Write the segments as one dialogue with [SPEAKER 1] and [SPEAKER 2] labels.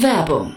[SPEAKER 1] Werbung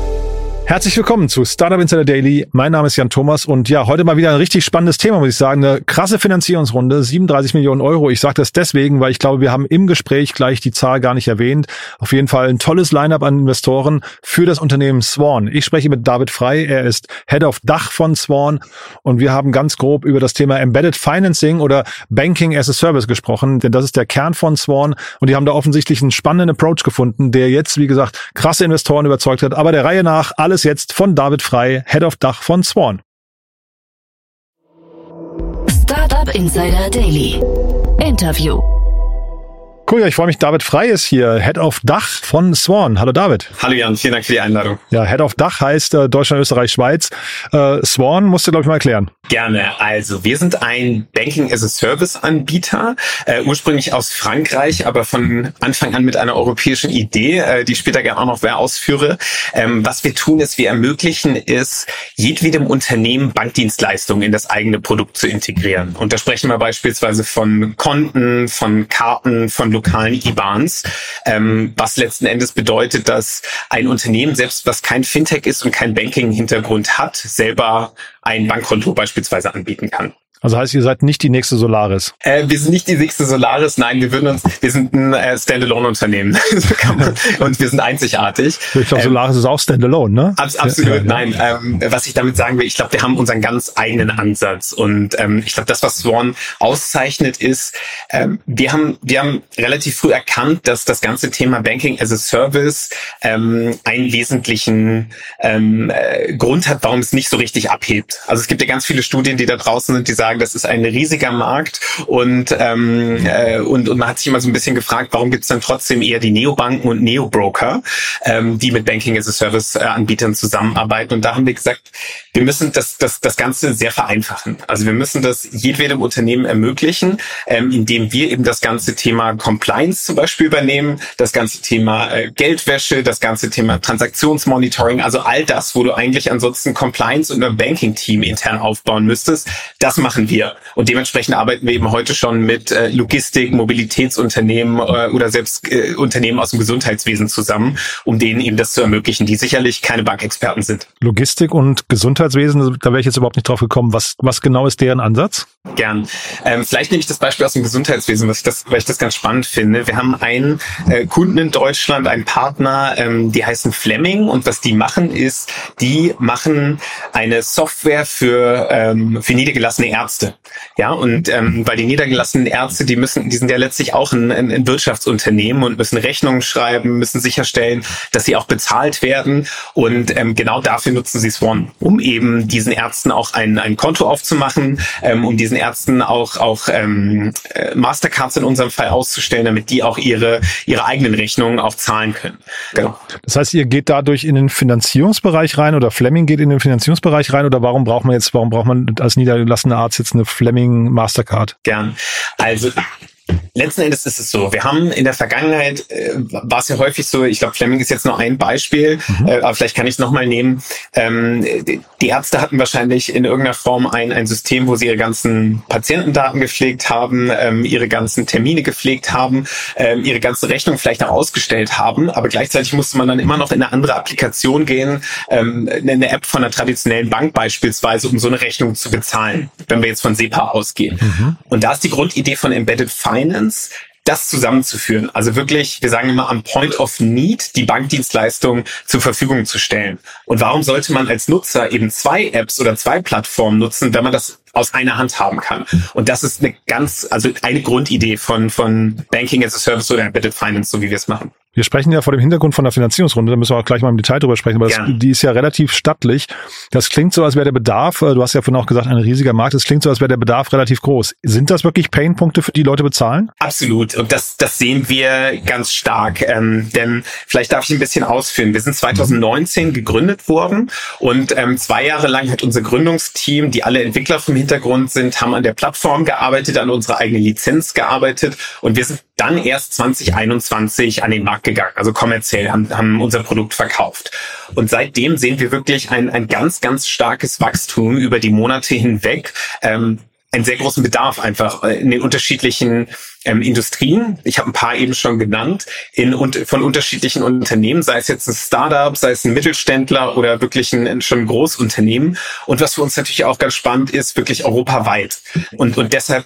[SPEAKER 2] Herzlich willkommen zu Startup Insider Daily. Mein Name ist Jan Thomas und ja, heute mal wieder ein richtig spannendes Thema, muss ich sagen. Eine krasse Finanzierungsrunde, 37 Millionen Euro. Ich sage das deswegen, weil ich glaube, wir haben im Gespräch gleich die Zahl gar nicht erwähnt. Auf jeden Fall ein tolles Lineup an Investoren für das Unternehmen Swan. Ich spreche mit David Frei. Er ist Head of Dach von Swan und wir haben ganz grob über das Thema Embedded Financing oder Banking as a Service gesprochen, denn das ist der Kern von Swan und die haben da offensichtlich einen spannenden Approach gefunden, der jetzt, wie gesagt, krasse Investoren überzeugt hat. Aber der Reihe nach alles es jetzt von David Frei, Head of Dach von Swan.
[SPEAKER 1] Startup Insider Daily. Interview.
[SPEAKER 2] Cool, ja, ich freue mich. David Frei ist hier, Head of Dach von Swan. Hallo David.
[SPEAKER 3] Hallo Jan, vielen Dank für die Einladung.
[SPEAKER 2] Ja, Head of Dach heißt äh, Deutschland, Österreich, Schweiz. Äh, Swan musst du, glaube ich, mal erklären.
[SPEAKER 3] Gerne. Also wir sind ein Banking as a Service Anbieter, äh, ursprünglich aus Frankreich, aber von Anfang an mit einer europäischen Idee, äh, die später gerne auch noch wer ausführe. Ähm, was wir tun, ist, wir ermöglichen es, jedwedem Unternehmen Bankdienstleistungen in das eigene Produkt zu integrieren. Und da sprechen wir beispielsweise von Konten, von Karten, von lokalen IBANs, ähm, was letzten Endes bedeutet, dass ein Unternehmen, selbst was kein Fintech ist und kein Banking-Hintergrund hat, selber ein Bankkonto beispielsweise anbieten kann.
[SPEAKER 2] Also heißt, ihr seid nicht die nächste Solaris?
[SPEAKER 3] Äh, wir sind nicht die nächste Solaris, nein, wir würden uns, wir sind ein äh, Standalone-Unternehmen und wir sind einzigartig.
[SPEAKER 2] Ich glaube, Solaris ähm, ist auch Standalone, ne?
[SPEAKER 3] Abs absolut, ja, nein. Ähm, was ich damit sagen will, ich glaube, wir haben unseren ganz eigenen Ansatz und ähm, ich glaube, das, was Swan auszeichnet, ist, ähm, wir haben, wir haben relativ früh erkannt, dass das ganze Thema Banking as a Service ähm, einen wesentlichen ähm, äh, Grund hat, warum es nicht so richtig abhebt. Also es gibt ja ganz viele Studien, die da draußen sind, die sagen sagen, das ist ein riesiger Markt und, ähm, äh, und, und man hat sich immer so ein bisschen gefragt, warum gibt es dann trotzdem eher die Neobanken und Neobroker, ähm, die mit Banking as a Service äh, Anbietern zusammenarbeiten. Und da haben wir gesagt, wir müssen das, das, das Ganze sehr vereinfachen. Also wir müssen das jedwedem Unternehmen ermöglichen, ähm, indem wir eben das ganze Thema Compliance zum Beispiel übernehmen, das ganze Thema äh, Geldwäsche, das ganze Thema Transaktionsmonitoring, also all das, wo du eigentlich ansonsten Compliance und ein Banking-Team intern aufbauen müsstest, das machen machen wir. Und dementsprechend arbeiten wir eben heute schon mit äh, Logistik, Mobilitätsunternehmen äh, oder selbst äh, Unternehmen aus dem Gesundheitswesen zusammen, um denen eben das zu ermöglichen, die sicherlich keine Bankexperten sind.
[SPEAKER 2] Logistik und Gesundheitswesen, da wäre ich jetzt überhaupt nicht drauf gekommen. Was, was genau ist deren Ansatz?
[SPEAKER 3] Gern. Ähm, vielleicht nehme ich das Beispiel aus dem Gesundheitswesen, was ich das, weil ich das ganz spannend finde. Wir haben einen äh, Kunden in Deutschland, einen Partner, ähm, die heißen Fleming und was die machen ist, die machen eine Software für, ähm, für niedergelassene Ärzte Ärzte. Ja, und ähm, weil die niedergelassenen Ärzte, die müssen, die sind ja letztlich auch ein, ein, ein Wirtschaftsunternehmen und müssen Rechnungen schreiben, müssen sicherstellen, dass sie auch bezahlt werden. Und ähm, genau dafür nutzen sie Swan, um eben diesen Ärzten auch ein, ein Konto aufzumachen, ähm, um diesen Ärzten auch auch ähm, äh, Mastercards in unserem Fall auszustellen, damit die auch ihre ihre eigenen Rechnungen auch zahlen können.
[SPEAKER 2] Genau. Das heißt, ihr geht dadurch in den Finanzierungsbereich rein oder Fleming geht in den Finanzierungsbereich rein oder warum braucht man jetzt, warum braucht man als niedergelassener Arzt jetzt eine Fleming Mastercard?
[SPEAKER 3] Gern. Also Letzten Endes ist es so, wir haben in der Vergangenheit, äh, war es ja häufig so, ich glaube, Fleming ist jetzt nur ein Beispiel, mhm. äh, aber vielleicht kann ich es nochmal nehmen. Ähm, die Ärzte hatten wahrscheinlich in irgendeiner Form ein, ein System, wo sie ihre ganzen Patientendaten gepflegt haben, ähm, ihre ganzen Termine gepflegt haben, ähm, ihre ganze Rechnung vielleicht auch ausgestellt haben, aber gleichzeitig musste man dann immer noch in eine andere Applikation gehen, ähm, eine App von einer traditionellen Bank beispielsweise, um so eine Rechnung zu bezahlen, wenn wir jetzt von SEPA ausgehen. Mhm. Und da ist die Grundidee von Embedded Finance Finance, das zusammenzuführen. Also wirklich, wir sagen immer am Point of Need die Bankdienstleistung zur Verfügung zu stellen. Und warum sollte man als Nutzer eben zwei Apps oder zwei Plattformen nutzen, wenn man das aus einer Hand haben kann. Und das ist eine ganz, also eine Grundidee von, von Banking as a Service oder Embedded Finance, so wie wir es machen.
[SPEAKER 2] Wir sprechen ja vor dem Hintergrund von der Finanzierungsrunde, da müssen wir auch gleich mal im Detail drüber sprechen, aber das, die ist ja relativ stattlich. Das klingt so, als wäre der Bedarf, äh, du hast ja vorhin auch gesagt, ein riesiger Markt, es klingt so, als wäre der Bedarf relativ groß. Sind das wirklich Painpunkte, für die Leute bezahlen?
[SPEAKER 3] Absolut. Und das, das sehen wir ganz stark. Ähm, denn vielleicht darf ich ein bisschen ausführen. Wir sind 2019 gegründet worden und ähm, zwei Jahre lang hat unser Gründungsteam, die alle Entwickler vom Hintergrund sind, haben an der Plattform gearbeitet, an unserer eigenen Lizenz gearbeitet und wir sind dann erst 2021 an den Markt gegangen, also kommerziell, haben, haben unser Produkt verkauft. Und seitdem sehen wir wirklich ein, ein ganz, ganz starkes Wachstum über die Monate hinweg. Ähm, einen sehr großen Bedarf einfach äh, in den unterschiedlichen ähm, Industrien. Ich habe ein paar eben schon genannt, in und von unterschiedlichen Unternehmen, sei es jetzt ein Startup, sei es ein Mittelständler oder wirklich ein, ein schon Großunternehmen. Und was für uns natürlich auch ganz spannend ist, wirklich europaweit. Und, und deshalb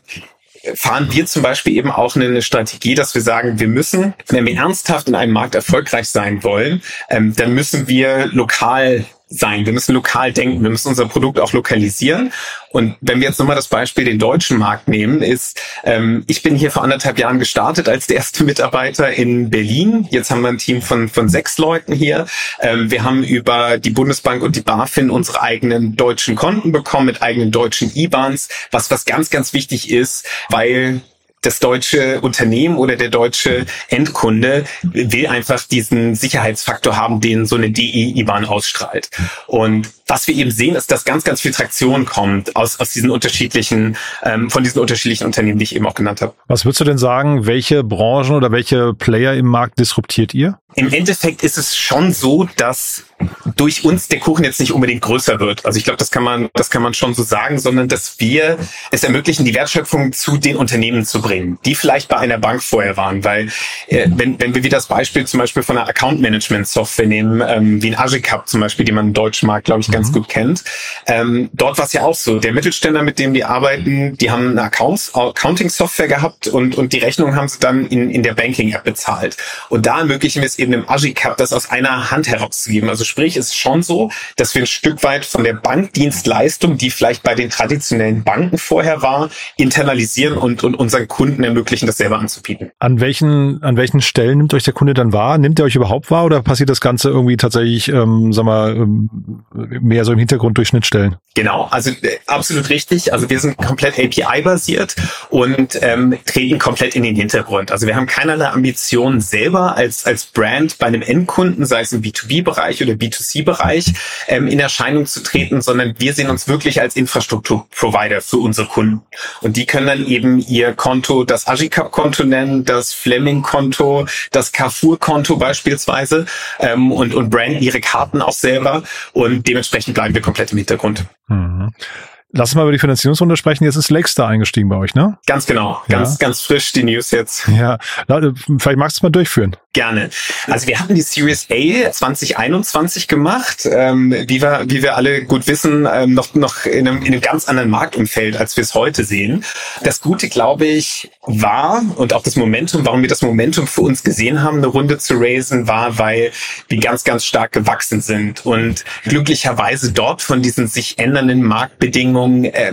[SPEAKER 3] fahren wir zum Beispiel eben auch eine Strategie, dass wir sagen, wir müssen, wenn wir ernsthaft in einem Markt erfolgreich sein wollen, ähm, dann müssen wir lokal sein. Wir müssen lokal denken. Wir müssen unser Produkt auch lokalisieren. Und wenn wir jetzt nochmal das Beispiel den deutschen Markt nehmen, ist, ähm, ich bin hier vor anderthalb Jahren gestartet als der erste Mitarbeiter in Berlin. Jetzt haben wir ein Team von, von sechs Leuten hier. Ähm, wir haben über die Bundesbank und die BaFin unsere eigenen deutschen Konten bekommen mit eigenen deutschen IBANs, was, was ganz, ganz wichtig ist, weil das deutsche Unternehmen oder der deutsche Endkunde will einfach diesen Sicherheitsfaktor haben, den so eine DE-IBAN ausstrahlt. Und was wir eben sehen, ist, dass ganz, ganz viel Traktion kommt aus, aus diesen unterschiedlichen, ähm, von diesen unterschiedlichen Unternehmen, die ich eben auch genannt habe.
[SPEAKER 2] Was würdest du denn sagen, welche Branchen oder welche Player im Markt disruptiert ihr?
[SPEAKER 3] Im Endeffekt ist es schon so, dass durch uns der Kuchen jetzt nicht unbedingt größer wird. Also ich glaube, das kann man, das kann man schon so sagen, sondern dass wir es ermöglichen, die Wertschöpfung zu den Unternehmen zu bringen, die vielleicht bei einer Bank vorher waren. Weil äh, wenn, wenn wir wieder das Beispiel zum Beispiel von einer Account Management Software nehmen, ähm, wie ein Agicap zum Beispiel, die man im deutschen Markt, glaube ich, ganz mhm. gut kennt, ähm, dort war es ja auch so. Der Mittelständler, mit dem die arbeiten, die haben eine Accounts, Accounting Software gehabt und, und die Rechnung haben sie dann in, in der Banking App bezahlt. Und da ermöglichen wir es eben im Agicap, das aus einer Hand herauszugeben. Also sprich, ist schon so, dass wir ein Stück weit von der Bankdienstleistung, die vielleicht bei den traditionellen Banken vorher war, internalisieren und, und unseren Kunden ermöglichen, das selber anzubieten.
[SPEAKER 2] An welchen, an welchen Stellen nimmt euch der Kunde dann wahr? Nimmt er euch überhaupt wahr oder passiert das Ganze irgendwie tatsächlich, ähm, sag mal, ähm, mehr so im Hintergrund durch Schnittstellen?
[SPEAKER 3] Genau, also äh, absolut richtig. Also wir sind komplett API-basiert und ähm, treten komplett in den Hintergrund. Also wir haben keinerlei Ambitionen selber als, als Brand bei einem Endkunden, sei es im B2B-Bereich oder B2C-Bereich, ähm, in Erscheinung zu treten, sondern wir sehen uns wirklich als Infrastrukturprovider für unsere Kunden. Und die können dann eben ihr Konto, das Agicap-Konto nennen, das Fleming-Konto, das Carrefour-Konto beispielsweise ähm, und, und branden ihre Karten auch selber und dementsprechend bleiben wir komplett im Hintergrund. Mhm.
[SPEAKER 2] Lass uns mal über die Finanzierungsrunde sprechen. Jetzt ist Lakestar eingestiegen bei euch, ne?
[SPEAKER 3] Ganz genau. Ganz, ja. ganz frisch die News jetzt.
[SPEAKER 2] Ja. Vielleicht magst du es mal durchführen.
[SPEAKER 3] Gerne. Also wir hatten die Series A 2021 gemacht, ähm, wie wir, wie wir alle gut wissen, ähm, noch, noch in einem, in einem ganz anderen Marktumfeld, als wir es heute sehen. Das Gute, glaube ich, war und auch das Momentum, warum wir das Momentum für uns gesehen haben, eine Runde zu raisen, war, weil wir ganz, ganz stark gewachsen sind und glücklicherweise dort von diesen sich ändernden Marktbedingungen äh,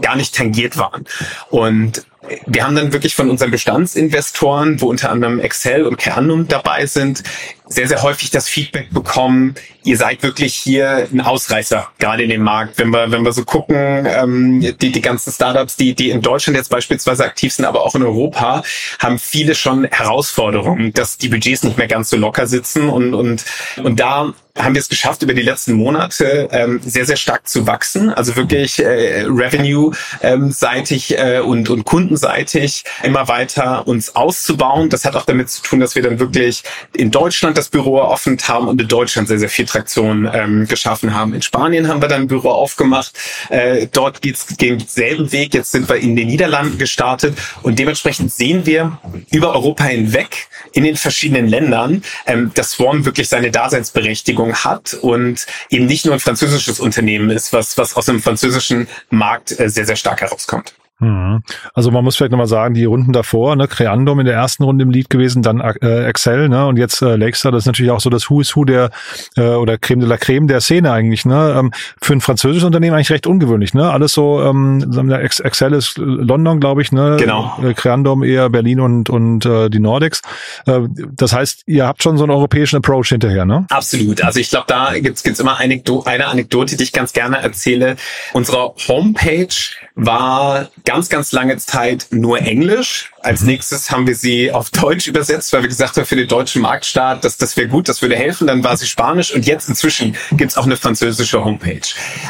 [SPEAKER 3] gar nicht tangiert waren. Und wir haben dann wirklich von unseren Bestandsinvestoren, wo unter anderem Excel und Kernum dabei sind, sehr, sehr häufig das Feedback bekommen, ihr seid wirklich hier ein Ausreißer, gerade in dem Markt. Wenn wir, wenn wir so gucken, ähm, die, die ganzen Startups, die, die in Deutschland jetzt beispielsweise aktiv sind, aber auch in Europa, haben viele schon Herausforderungen, dass die Budgets nicht mehr ganz so locker sitzen und, und, und da haben wir es geschafft, über die letzten Monate ähm, sehr, sehr stark zu wachsen. Also wirklich äh, Revenue-seitig ähm, äh, und, und kundenseitig immer weiter uns auszubauen. Das hat auch damit zu tun, dass wir dann wirklich in Deutschland das Büro eröffnet haben und in Deutschland sehr, sehr viel Traktion ähm, geschaffen haben. In Spanien haben wir dann ein Büro aufgemacht. Äh, dort geht's denselben Weg. Jetzt sind wir in den Niederlanden gestartet und dementsprechend sehen wir über Europa hinweg in den verschiedenen Ländern, ähm, dass Swan wirklich seine Daseinsberechtigung Berechtigung hat und eben nicht nur ein französisches Unternehmen ist, was, was aus dem französischen Markt äh, sehr, sehr stark herauskommt.
[SPEAKER 2] Mhm. Also man muss vielleicht nochmal sagen, die Runden davor, ne, Creandum in der ersten Runde im Lead gewesen, dann äh, Excel, ne, und jetzt äh, Lakestar, das ist natürlich auch so das Who is Who der äh, oder Creme de la Creme der Szene eigentlich, ne? Ähm, für ein französisches Unternehmen eigentlich recht ungewöhnlich, ne? Alles so, ähm, Excel ist London, glaube ich, ne?
[SPEAKER 3] Genau.
[SPEAKER 2] Äh, Creandum eher Berlin und und äh, die Nordics. Äh, das heißt, ihr habt schon so einen europäischen Approach hinterher, ne?
[SPEAKER 3] Absolut. Also ich glaube, da gibt's gibt's immer Anekdo eine Anekdote, die ich ganz gerne erzähle. Unsere Homepage war ganz, ganz lange Zeit nur Englisch. Als mhm. nächstes haben wir sie auf Deutsch übersetzt, weil wir gesagt haben, für den deutschen Marktstaat, dass das wäre gut, das würde helfen. Dann war sie Spanisch und jetzt inzwischen gibt's auch eine französische Homepage.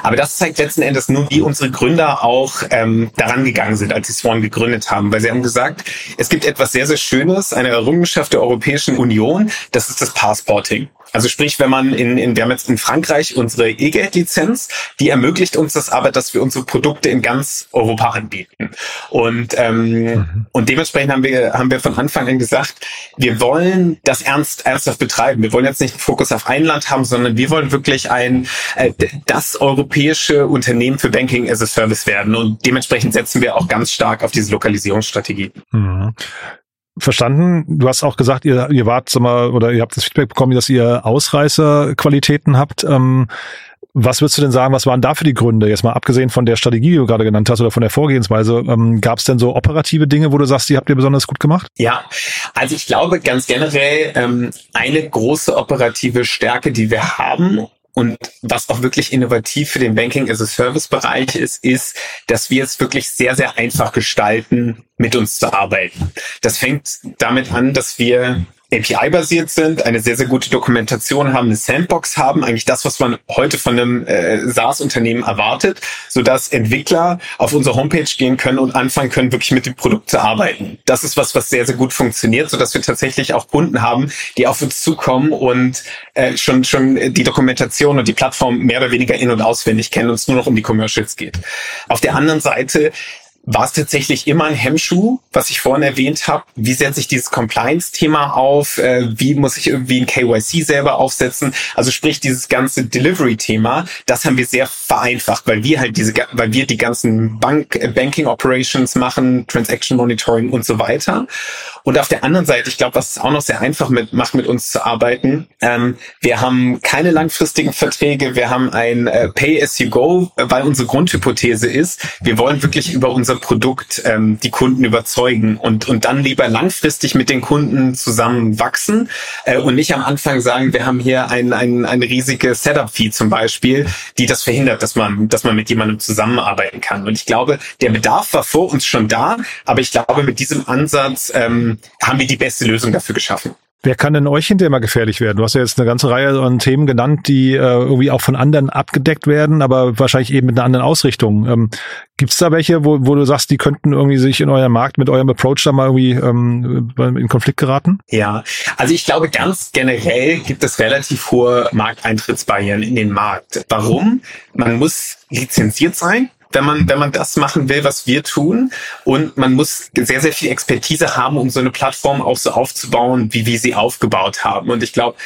[SPEAKER 3] Aber das zeigt letzten Endes nur, wie unsere Gründer auch ähm, daran gegangen sind, als sie Swan gegründet haben. Weil sie haben gesagt, es gibt etwas sehr, sehr Schönes, eine Errungenschaft der Europäischen Union, das ist das Passporting. Also sprich, wenn man in, in wir haben jetzt in Frankreich unsere E-Geld-Lizenz, die ermöglicht uns das aber, dass wir unsere Produkte in ganz Europa anbieten. Und ähm, mhm. und dementsprechend haben wir haben wir von Anfang an gesagt, wir wollen das ernst ernsthaft betreiben. Wir wollen jetzt nicht einen Fokus auf ein Land haben, sondern wir wollen wirklich ein äh, das europäische Unternehmen für Banking as a Service werden. Und dementsprechend setzen wir auch ganz stark auf diese Lokalisierungsstrategie.
[SPEAKER 2] Mhm verstanden. Du hast auch gesagt, ihr, ihr wart, sag mal, oder ihr habt das Feedback bekommen, dass ihr Ausreißerqualitäten habt. Ähm, was würdest du denn sagen, was waren da für die Gründe? Jetzt mal abgesehen von der Strategie, die du gerade genannt hast oder von der Vorgehensweise, ähm, gab es denn so operative Dinge, wo du sagst, die habt ihr besonders gut gemacht?
[SPEAKER 3] Ja, also ich glaube ganz generell, ähm, eine große operative Stärke, die wir haben, und was auch wirklich innovativ für den Banking as a Service Bereich ist, ist, dass wir es wirklich sehr, sehr einfach gestalten, mit uns zu arbeiten. Das fängt damit an, dass wir API-basiert sind, eine sehr, sehr gute Dokumentation haben, eine Sandbox haben, eigentlich das, was man heute von einem äh, SaaS-Unternehmen erwartet, sodass Entwickler auf unsere Homepage gehen können und anfangen können, wirklich mit dem Produkt zu arbeiten. Das ist was, was sehr, sehr gut funktioniert, sodass wir tatsächlich auch Kunden haben, die auf uns zukommen und äh, schon, schon die Dokumentation und die Plattform mehr oder weniger in- und auswendig kennen und es nur noch um die Commercials geht. Auf der anderen Seite war es tatsächlich immer ein Hemmschuh, was ich vorhin erwähnt habe. Wie setze ich dieses Compliance-Thema auf? Äh, wie muss ich irgendwie ein KYC selber aufsetzen? Also sprich, dieses ganze Delivery-Thema, das haben wir sehr vereinfacht, weil wir halt diese, weil wir die ganzen Bank, äh, Banking Operations machen, Transaction Monitoring und so weiter. Und auf der anderen Seite, ich glaube, was es auch noch sehr einfach mit, macht, mit uns zu arbeiten, ähm, wir haben keine langfristigen Verträge, wir haben ein äh, Pay-as-you-go, weil unsere Grundhypothese ist, wir wollen wirklich über unser Produkt ähm, die Kunden überzeugen und, und dann lieber langfristig mit den Kunden zusammen wachsen äh, und nicht am Anfang sagen, wir haben hier ein, ein, eine riesige Setup-Fee zum Beispiel, die das verhindert, dass man, dass man mit jemandem zusammenarbeiten kann. Und ich glaube, der Bedarf war vor uns schon da, aber ich glaube, mit diesem Ansatz ähm, haben wir die beste Lösung dafür geschaffen.
[SPEAKER 2] Wer kann denn euch hinterher mal gefährlich werden? Du hast ja jetzt eine ganze Reihe an Themen genannt, die äh, irgendwie auch von anderen abgedeckt werden, aber wahrscheinlich eben mit einer anderen Ausrichtung. Ähm, Gibt es da welche, wo, wo du sagst, die könnten irgendwie sich in eurem Markt mit eurem Approach da mal irgendwie ähm, in Konflikt geraten?
[SPEAKER 3] Ja, also ich glaube ganz generell gibt es relativ hohe Markteintrittsbarrieren in den Markt. Warum? Man muss lizenziert sein wenn man, wenn man das machen will, was wir tun. Und man muss sehr, sehr viel Expertise haben, um so eine Plattform auch so aufzubauen, wie wir sie aufgebaut haben. Und ich glaube,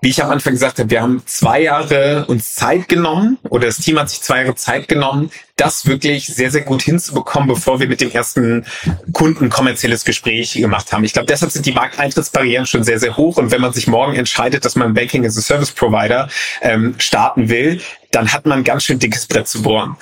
[SPEAKER 3] wie ich am Anfang gesagt habe, wir haben zwei Jahre uns Zeit genommen oder das Team hat sich zwei Jahre Zeit genommen, das wirklich sehr, sehr gut hinzubekommen, bevor wir mit dem ersten Kunden kommerzielles Gespräch gemacht haben. Ich glaube, deshalb sind die Markteintrittsbarrieren schon sehr, sehr hoch. Und wenn man sich morgen entscheidet, dass man Banking as a Service Provider ähm, starten will, dann hat man ganz schön dickes Brett zu bohren.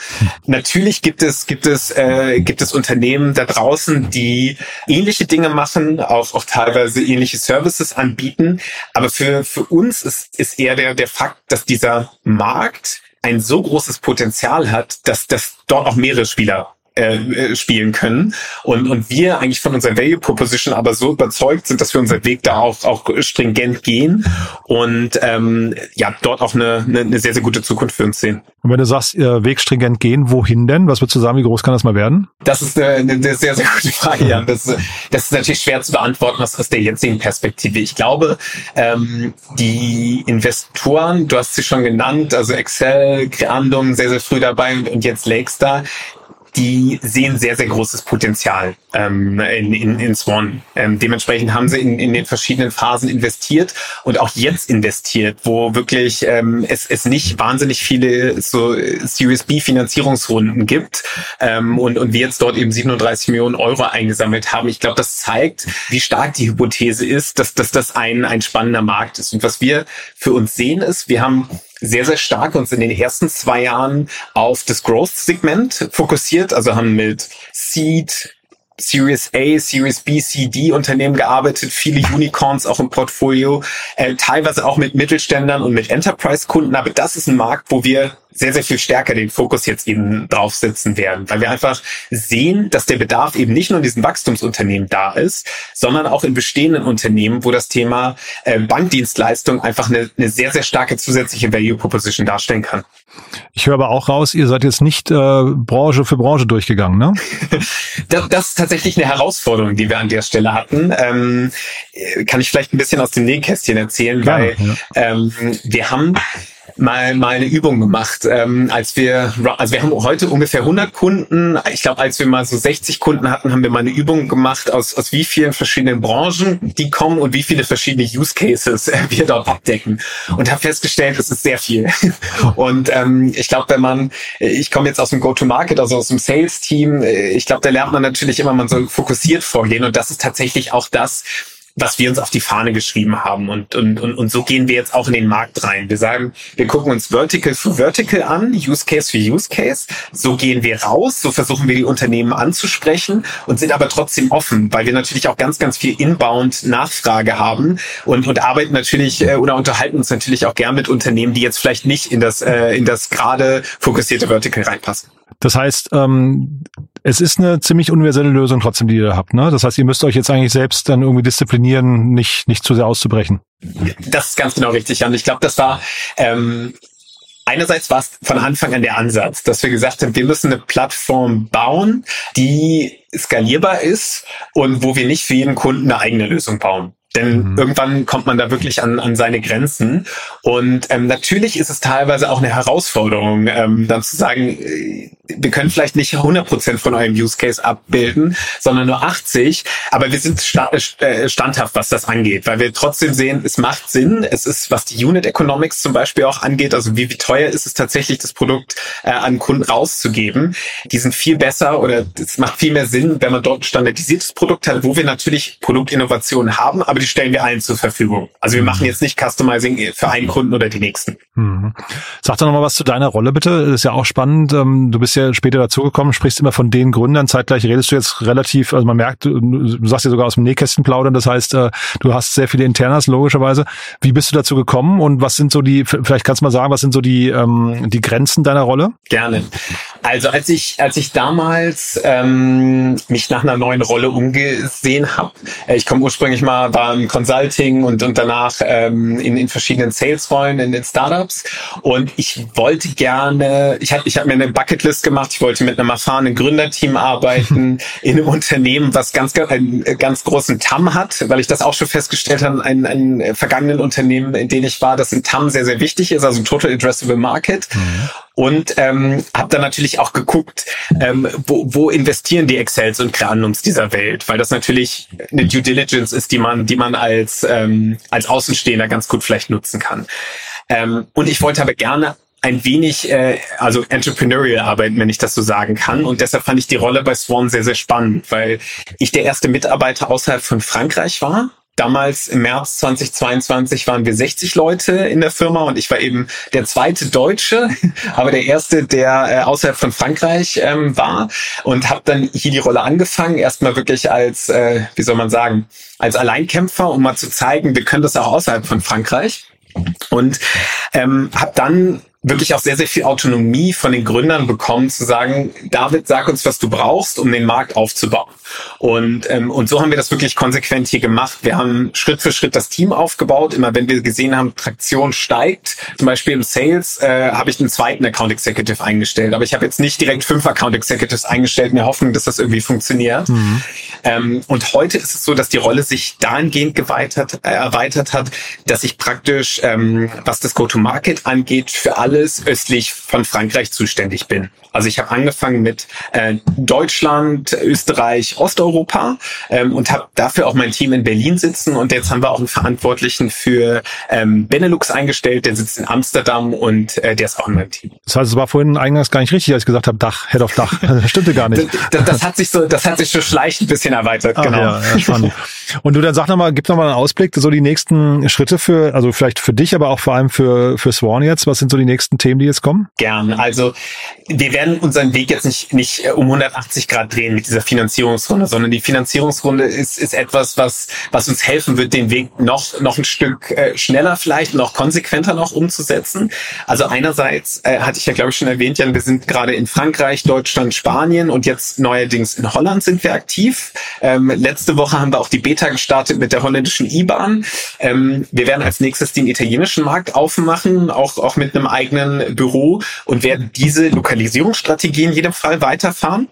[SPEAKER 3] Natürlich gibt es gibt es äh, gibt es Unternehmen da draußen, die ähnliche Dinge machen, auch auch teilweise ähnliche Services anbieten. Aber für für uns ist ist eher der der Fakt, dass dieser Markt ein so großes Potenzial hat, dass, dass dort auch mehrere Spieler äh, äh, spielen können und und wir eigentlich von unserer Value Proposition aber so überzeugt sind, dass wir unseren Weg da auch auch stringent gehen und ähm, ja dort auch eine, eine, eine sehr sehr gute Zukunft für uns sehen.
[SPEAKER 2] Und wenn du sagst äh, Weg stringent gehen, wohin denn? Was würdest du sagen? Wie groß kann das mal werden?
[SPEAKER 3] Das ist eine, eine sehr sehr gute Frage, Jan. Das, das ist natürlich schwer zu beantworten aus, aus der jetzigen Perspektive. Ich glaube, ähm, die Investoren, du hast sie schon genannt, also Excel, Creandum sehr sehr früh dabei und, und jetzt Lakestar die sehen sehr, sehr großes Potenzial ähm, in, in, in Swan. Ähm, dementsprechend haben sie in, in den verschiedenen Phasen investiert und auch jetzt investiert, wo wirklich ähm, es, es nicht wahnsinnig viele so Series B Finanzierungsrunden gibt ähm, und, und wir jetzt dort eben 37 Millionen Euro eingesammelt haben. Ich glaube, das zeigt, wie stark die Hypothese ist, dass, dass das ein, ein spannender Markt ist. Und was wir für uns sehen ist, wir haben sehr, sehr stark uns in den ersten zwei Jahren auf das Growth-Segment fokussiert, also haben mit Seed, Series A, Series B, C, D Unternehmen gearbeitet, viele Unicorns auch im Portfolio, äh, teilweise auch mit Mittelständlern und mit Enterprise-Kunden, aber das ist ein Markt, wo wir sehr, sehr viel stärker den Fokus jetzt eben draufsetzen werden, weil wir einfach sehen, dass der Bedarf eben nicht nur in diesen Wachstumsunternehmen da ist, sondern auch in bestehenden Unternehmen, wo das Thema äh, Bankdienstleistung einfach eine, eine sehr, sehr starke zusätzliche Value Proposition darstellen kann.
[SPEAKER 2] Ich höre aber auch raus, ihr seid jetzt nicht äh, Branche für Branche durchgegangen, ne?
[SPEAKER 3] das, das ist tatsächlich eine Herausforderung, die wir an der Stelle hatten. Ähm, kann ich vielleicht ein bisschen aus dem Nähkästchen erzählen, ja, weil ja. Ähm, wir haben mal, mal eine Übung gemacht. Ähm, als wir, also wir haben heute ungefähr 100 Kunden. Ich glaube, als wir mal so 60 Kunden hatten, haben wir mal eine Übung gemacht, aus, aus wie vielen verschiedenen Branchen die kommen und wie viele verschiedene Use Cases äh, wir dort abdecken. Und habe festgestellt, es ist sehr viel. Und ähm, ich glaube, wenn man, ich komme jetzt aus dem Go-to-Market, also aus dem Sales-Team, äh, ich glaube, da lernt man natürlich immer, man soll fokussiert vorgehen. Und das ist tatsächlich auch das, was wir uns auf die Fahne geschrieben haben. Und, und, und, und so gehen wir jetzt auch in den Markt rein. Wir sagen, wir gucken uns Vertical für Vertical an, Use Case für Use Case. So gehen wir raus, so versuchen wir die Unternehmen anzusprechen und sind aber trotzdem offen, weil wir natürlich auch ganz, ganz viel Inbound-Nachfrage haben und, und arbeiten natürlich äh, oder unterhalten uns natürlich auch gern mit Unternehmen, die jetzt vielleicht nicht in das, äh, in das gerade fokussierte Vertical reinpassen.
[SPEAKER 2] Das heißt, ähm, es ist eine ziemlich universelle Lösung trotzdem, die ihr habt. Ne? Das heißt, ihr müsst euch jetzt eigentlich selbst dann irgendwie disziplinieren, nicht, nicht zu sehr auszubrechen.
[SPEAKER 3] Das ist ganz genau richtig, Jan. Ich glaube, das war ähm, einerseits war es von Anfang an der Ansatz, dass wir gesagt haben, wir müssen eine Plattform bauen, die skalierbar ist und wo wir nicht für jeden Kunden eine eigene Lösung bauen. Denn mhm. irgendwann kommt man da wirklich an, an seine Grenzen. Und ähm, natürlich ist es teilweise auch eine Herausforderung, ähm, dann zu sagen, äh, wir können vielleicht nicht 100% von eurem Use Case abbilden, sondern nur 80. Aber wir sind sta äh, standhaft, was das angeht, weil wir trotzdem sehen, es macht Sinn. Es ist, was die Unit Economics zum Beispiel auch angeht, also wie, wie teuer ist es tatsächlich, das Produkt äh, an Kunden rauszugeben. Die sind viel besser oder es macht viel mehr Sinn, wenn man dort ein standardisiertes Produkt hat, wo wir natürlich Produktinnovationen haben, aber die stellen wir allen zur Verfügung. Also wir mhm. machen jetzt nicht Customizing für einen Kunden oder die nächsten.
[SPEAKER 2] Mhm. Sag doch noch mal was zu deiner Rolle bitte. Das ist ja auch spannend. Ähm, du bist ja später dazugekommen, sprichst immer von den Gründern. Zeitgleich redest du jetzt relativ, also man merkt, du sagst ja sogar aus dem Nähkästchen plaudern. Das heißt, äh, du hast sehr viele Internas logischerweise. Wie bist du dazu gekommen und was sind so die, vielleicht kannst du mal sagen, was sind so die, ähm, die Grenzen deiner Rolle?
[SPEAKER 3] Gerne. Also als ich, als ich damals ähm, mich nach einer neuen Rolle umgesehen habe, äh, ich komme ursprünglich mal, war im Consulting und, und danach ähm, in, in verschiedenen Sales-Rollen in den Startups. Und ich wollte gerne, ich habe ich hab mir eine Bucketlist gemacht, ich wollte mit einem erfahrenen Gründerteam arbeiten, in einem Unternehmen, was ganz, einen ganz großen TAM hat, weil ich das auch schon festgestellt habe, ein, ein vergangenen Unternehmen, in dem ich war, dass ein TAM sehr, sehr wichtig ist, also ein Total Addressable Market. Mhm. Und ähm, habe dann natürlich auch geguckt, ähm, wo, wo investieren die Excels und Kranums dieser Welt, weil das natürlich eine Due Diligence ist, die man, die man als, ähm, als Außenstehender ganz gut vielleicht nutzen kann. Ähm, und ich wollte aber gerne ein wenig, äh, also entrepreneurial arbeiten, wenn ich das so sagen kann. Und deshalb fand ich die Rolle bei Swan sehr, sehr spannend, weil ich der erste Mitarbeiter außerhalb von Frankreich war Damals im März 2022 waren wir 60 Leute in der Firma und ich war eben der zweite Deutsche, aber der erste, der äh, außerhalb von Frankreich ähm, war und habe dann hier die Rolle angefangen, erstmal wirklich als, äh, wie soll man sagen, als Alleinkämpfer, um mal zu zeigen, wir können das auch außerhalb von Frankreich. Und ähm, habe dann wirklich auch sehr, sehr viel Autonomie von den Gründern bekommen, zu sagen, David, sag uns, was du brauchst, um den Markt aufzubauen. Und, ähm, und so haben wir das wirklich konsequent hier gemacht. Wir haben Schritt für Schritt das Team aufgebaut. Immer wenn wir gesehen haben, Traktion steigt, zum Beispiel im Sales, äh, habe ich einen zweiten Account Executive eingestellt. Aber ich habe jetzt nicht direkt fünf Account Executives eingestellt in der Hoffnung, dass das irgendwie funktioniert. Mhm. Ähm, und heute ist es so, dass die Rolle sich dahingehend geweitet, äh, erweitert hat, dass ich praktisch, ähm, was das Go-to-Market angeht, für alle alles östlich von Frankreich zuständig bin. Also ich habe angefangen mit äh, Deutschland, Österreich, Osteuropa ähm, und habe dafür auch mein Team in Berlin sitzen. Und jetzt haben wir auch einen Verantwortlichen für ähm, Benelux eingestellt, der sitzt in Amsterdam und äh, der ist auch in meinem Team.
[SPEAKER 2] Das heißt, es war vorhin eingangs gar nicht richtig, als ich gesagt habe, Dach, Head of Dach. Das stimmte gar nicht.
[SPEAKER 3] Das, das, hat sich so, das hat sich so schleichend ein bisschen erweitert,
[SPEAKER 2] Ach,
[SPEAKER 3] genau.
[SPEAKER 2] Ja, ja, spannend. Und du dann sag nochmal, gib nochmal einen Ausblick, so die nächsten Schritte für, also vielleicht für dich, aber auch vor allem für, für Swan jetzt. Was sind so die nächsten Themen, die jetzt kommen?
[SPEAKER 3] Gern. Also wir werden unseren Weg jetzt nicht, nicht äh, um 180 Grad drehen mit dieser Finanzierungsrunde, sondern die Finanzierungsrunde ist, ist etwas, was, was uns helfen wird, den Weg noch, noch ein Stück äh, schneller vielleicht, noch konsequenter noch umzusetzen. Also einerseits äh, hatte ich ja, glaube ich, schon erwähnt, Jan, wir sind gerade in Frankreich, Deutschland, Spanien und jetzt neuerdings in Holland sind wir aktiv. Ähm, letzte Woche haben wir auch die Beta gestartet mit der holländischen IBAN. Ähm, wir werden als nächstes den italienischen Markt aufmachen, auch, auch mit einem eigenen Büro und werden diese Lokalisierungsstrategie in jedem Fall weiterfahren.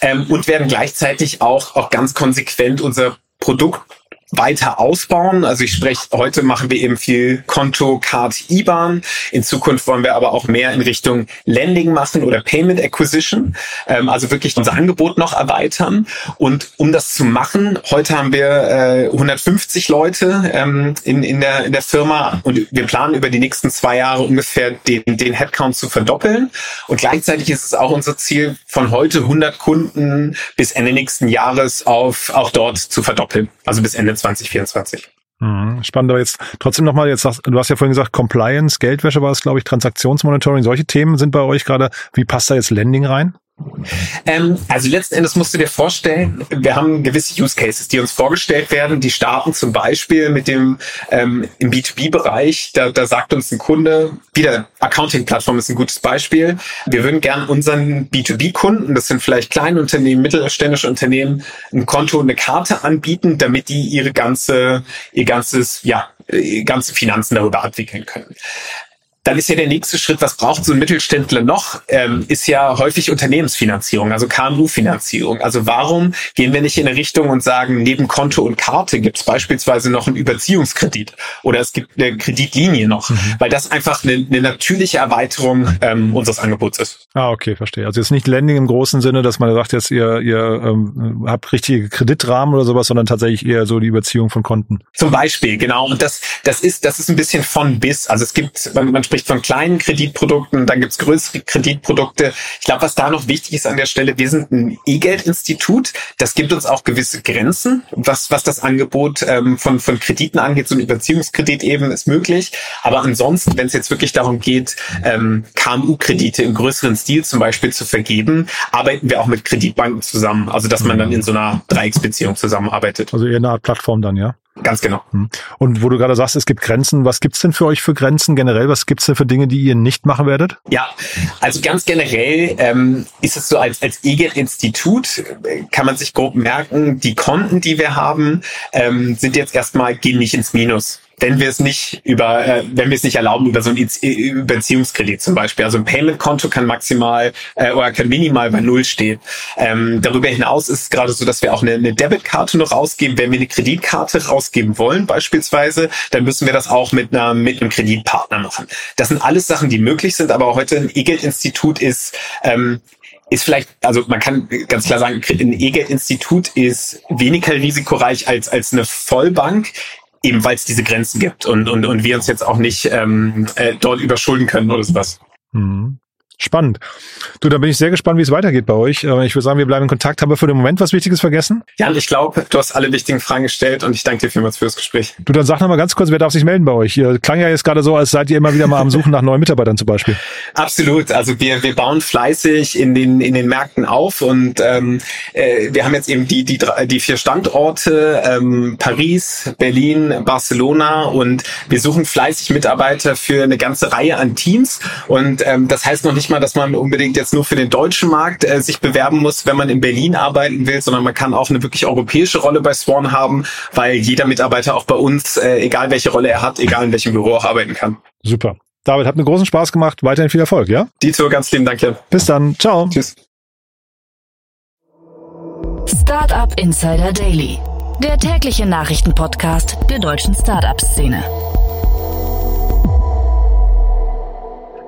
[SPEAKER 3] Ähm, und werden gleichzeitig auch, auch ganz konsequent unser Produkt weiter ausbauen. Also ich spreche, heute machen wir eben viel Konto, Card, IBAN. In Zukunft wollen wir aber auch mehr in Richtung Lending machen oder Payment Acquisition. Ähm, also wirklich unser Angebot noch erweitern. Und um das zu machen, heute haben wir äh, 150 Leute ähm, in, in, der, in der Firma und wir planen über die nächsten zwei Jahre ungefähr den, den Headcount zu verdoppeln. Und gleichzeitig ist es auch unser Ziel, von heute 100 Kunden bis Ende nächsten Jahres auf auch dort zu verdoppeln. Also bis Ende 2024.
[SPEAKER 2] Mhm, spannend, aber jetzt trotzdem nochmal, jetzt du hast ja vorhin gesagt, Compliance, Geldwäsche war es, glaube ich, Transaktionsmonitoring, solche Themen sind bei euch gerade. Wie passt da jetzt Lending rein?
[SPEAKER 3] Ähm, also letzten Endes musst du dir vorstellen, wir haben gewisse Use Cases, die uns vorgestellt werden. Die starten zum Beispiel mit dem ähm, im B2B-Bereich. Da, da sagt uns ein Kunde, wieder Accounting-Plattform ist ein gutes Beispiel. Wir würden gern unseren B2B-Kunden, das sind vielleicht kleine Unternehmen, mittelständische Unternehmen, ein Konto, eine Karte anbieten, damit die ihre ganze, ihr ganzes, ja, ganze Finanzen darüber abwickeln können dann ist ja der nächste Schritt, was braucht so ein Mittelständler noch, ähm, ist ja häufig Unternehmensfinanzierung, also KMU-Finanzierung. Also warum gehen wir nicht in eine Richtung und sagen, neben Konto und Karte gibt es beispielsweise noch einen Überziehungskredit oder es gibt eine Kreditlinie noch, mhm. weil das einfach eine, eine natürliche Erweiterung ähm, unseres Angebots ist.
[SPEAKER 2] Ah, okay, verstehe. Also jetzt nicht Lending im großen Sinne, dass man sagt, jetzt ihr, ihr ähm, habt richtige Kreditrahmen oder sowas, sondern tatsächlich eher so die Überziehung von Konten.
[SPEAKER 3] Zum Beispiel, genau. Und das, das ist, das ist ein bisschen von bis. Also es gibt, man, man spricht spricht von kleinen Kreditprodukten, dann gibt's größere Kreditprodukte. Ich glaube, was da noch wichtig ist an der Stelle, wir sind ein E-Geld-Institut. Das gibt uns auch gewisse Grenzen, was, was das Angebot ähm, von, von Krediten angeht. So ein Überziehungskredit eben ist möglich. Aber ansonsten, wenn es jetzt wirklich darum geht, ähm, KMU-Kredite im größeren Stil zum Beispiel zu vergeben, arbeiten wir auch mit Kreditbanken zusammen. Also, dass man dann in so einer Dreiecksbeziehung zusammenarbeitet.
[SPEAKER 2] Also eher eine Art Plattform dann, ja?
[SPEAKER 3] Ganz genau. Hm.
[SPEAKER 2] Und wo du gerade sagst, es gibt Grenzen, was gibt's denn für euch für Grenzen generell? Was gibt's denn für Dinge, die ihr nicht machen werdet?
[SPEAKER 3] Ja, also ganz generell ähm, ist es so, als, als EGET-Institut äh, kann man sich grob merken, die Konten, die wir haben, ähm, sind jetzt erstmal, gehen nicht ins Minus wenn wir es nicht über, äh, wenn wir es nicht erlauben über so ein Überziehungskredit zum Beispiel. Also ein Payment-Konto kann maximal äh, oder kann minimal bei Null stehen. Ähm, darüber hinaus ist es gerade so, dass wir auch eine, eine Debitkarte noch rausgeben. Wenn wir eine Kreditkarte rausgeben wollen beispielsweise, dann müssen wir das auch mit, einer, mit einem Kreditpartner machen. Das sind alles Sachen, die möglich sind, aber heute ein E-Geld-Institut ist ähm, ist vielleicht, also man kann ganz klar sagen, ein E-Geld-Institut ist weniger risikoreich als, als eine Vollbank eben weil es diese Grenzen gibt und, und, und wir uns jetzt auch nicht ähm, äh, dort überschulden können oder sowas.
[SPEAKER 2] Mhm. Spannend. Du, da bin ich sehr gespannt, wie es weitergeht bei euch. Äh, ich würde sagen, wir bleiben in Kontakt. Haben wir für den Moment was Wichtiges vergessen?
[SPEAKER 3] Ja, ich glaube, du hast alle wichtigen Fragen gestellt und ich danke dir vielmals fürs Gespräch.
[SPEAKER 2] Du, dann sag noch mal ganz kurz, wer darf sich melden bei euch? Ihr klang ja jetzt gerade so, als seid ihr immer wieder mal am Suchen nach neuen Mitarbeitern zum Beispiel.
[SPEAKER 3] Absolut. Also wir, wir bauen fleißig in den, in den Märkten auf und ähm, äh, wir haben jetzt eben die, die, die vier Standorte, ähm, Paris, Berlin, Barcelona und wir suchen fleißig Mitarbeiter für eine ganze Reihe an Teams und ähm, das heißt noch nicht nicht mal, dass man unbedingt jetzt nur für den deutschen Markt äh, sich bewerben muss, wenn man in Berlin arbeiten will, sondern man kann auch eine wirklich europäische Rolle bei Swan haben, weil jeder Mitarbeiter auch bei uns, äh, egal welche Rolle er hat, egal in welchem Büro auch arbeiten kann.
[SPEAKER 2] Super. David, hat mir großen Spaß gemacht. Weiterhin viel Erfolg, ja?
[SPEAKER 3] Dito, ganz lieben Dank. Ja.
[SPEAKER 2] Bis dann. Ciao.
[SPEAKER 3] Tschüss.
[SPEAKER 1] Startup Insider Daily, der tägliche Nachrichtenpodcast der deutschen Startup-Szene.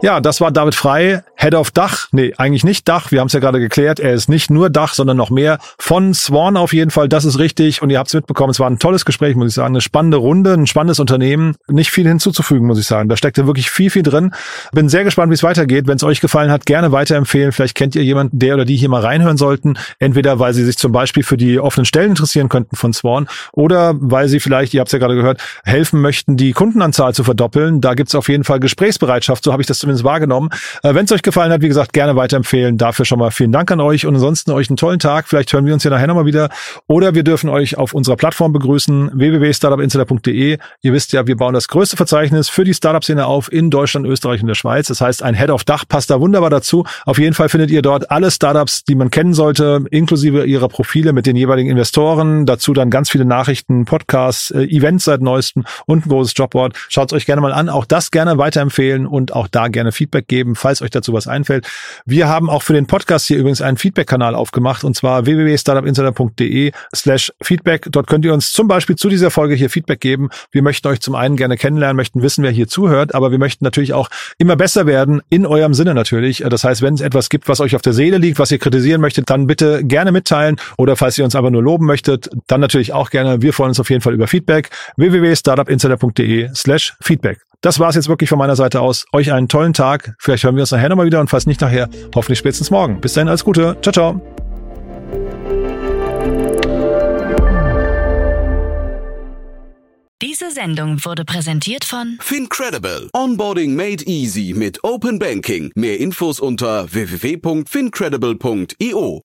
[SPEAKER 2] Ja, das war David Frei, Head of Dach. Nee, eigentlich nicht Dach. Wir haben es ja gerade geklärt. Er ist nicht nur Dach, sondern noch mehr. Von Swan auf jeden Fall. Das ist richtig. Und ihr habt es mitbekommen. Es war ein tolles Gespräch, muss ich sagen. Eine spannende Runde, ein spannendes Unternehmen. Nicht viel hinzuzufügen, muss ich sagen. Da steckte wirklich viel, viel drin. Bin sehr gespannt, wie es weitergeht. Wenn es euch gefallen hat, gerne weiterempfehlen. Vielleicht kennt ihr jemanden, der oder die hier mal reinhören sollten. Entweder, weil sie sich zum Beispiel für die offenen Stellen interessieren könnten von Swan oder weil sie vielleicht, ihr habt es ja gerade gehört, helfen möchten, die Kundenanzahl zu verdoppeln. Da gibt es auf jeden Fall Gesprächsbereitschaft. So habe ich das zumindest wahrgenommen. Äh, Wenn es euch gefallen hat, wie gesagt, gerne weiterempfehlen. Dafür schon mal vielen Dank an euch und ansonsten euch einen tollen Tag. Vielleicht hören wir uns ja nachher nochmal wieder oder wir dürfen euch auf unserer Plattform begrüßen, www.startupinsider.de. Ihr wisst ja, wir bauen das größte Verzeichnis für die Startup-Szene auf in Deutschland, Österreich und der Schweiz. Das heißt, ein Head of Dach passt da wunderbar dazu. Auf jeden Fall findet ihr dort alle Startups, die man kennen sollte, inklusive ihrer Profile mit den jeweiligen Investoren. Dazu dann ganz viele Nachrichten, Podcasts, äh, Events seit neuestem und ein großes Jobboard. Schaut es euch gerne mal an. Auch das gerne weiterempfehlen und auch da gerne Feedback geben, falls euch dazu was einfällt. Wir haben auch für den Podcast hier übrigens einen Feedback-Kanal aufgemacht und zwar www.startupinsider.de slash Feedback. Dort könnt ihr uns zum Beispiel zu dieser Folge hier Feedback geben. Wir möchten euch zum einen gerne kennenlernen, möchten wissen, wer hier zuhört, aber wir möchten natürlich auch immer besser werden, in eurem Sinne natürlich. Das heißt, wenn es etwas gibt, was euch auf der Seele liegt, was ihr kritisieren möchtet, dann bitte gerne mitteilen oder falls ihr uns einfach nur loben möchtet, dann natürlich auch gerne. Wir freuen uns auf jeden Fall über Feedback. www.startupinsider.de slash Feedback. Das war's jetzt wirklich von meiner Seite aus. Euch einen tollen Tag. Vielleicht hören wir uns nachher nochmal wieder und falls nicht nachher, hoffentlich spätestens morgen. Bis dahin, alles Gute. Ciao, ciao.
[SPEAKER 1] Diese Sendung wurde präsentiert von
[SPEAKER 4] Fincredible. Onboarding made easy mit Open Banking. Mehr Infos unter www.fincredible.io.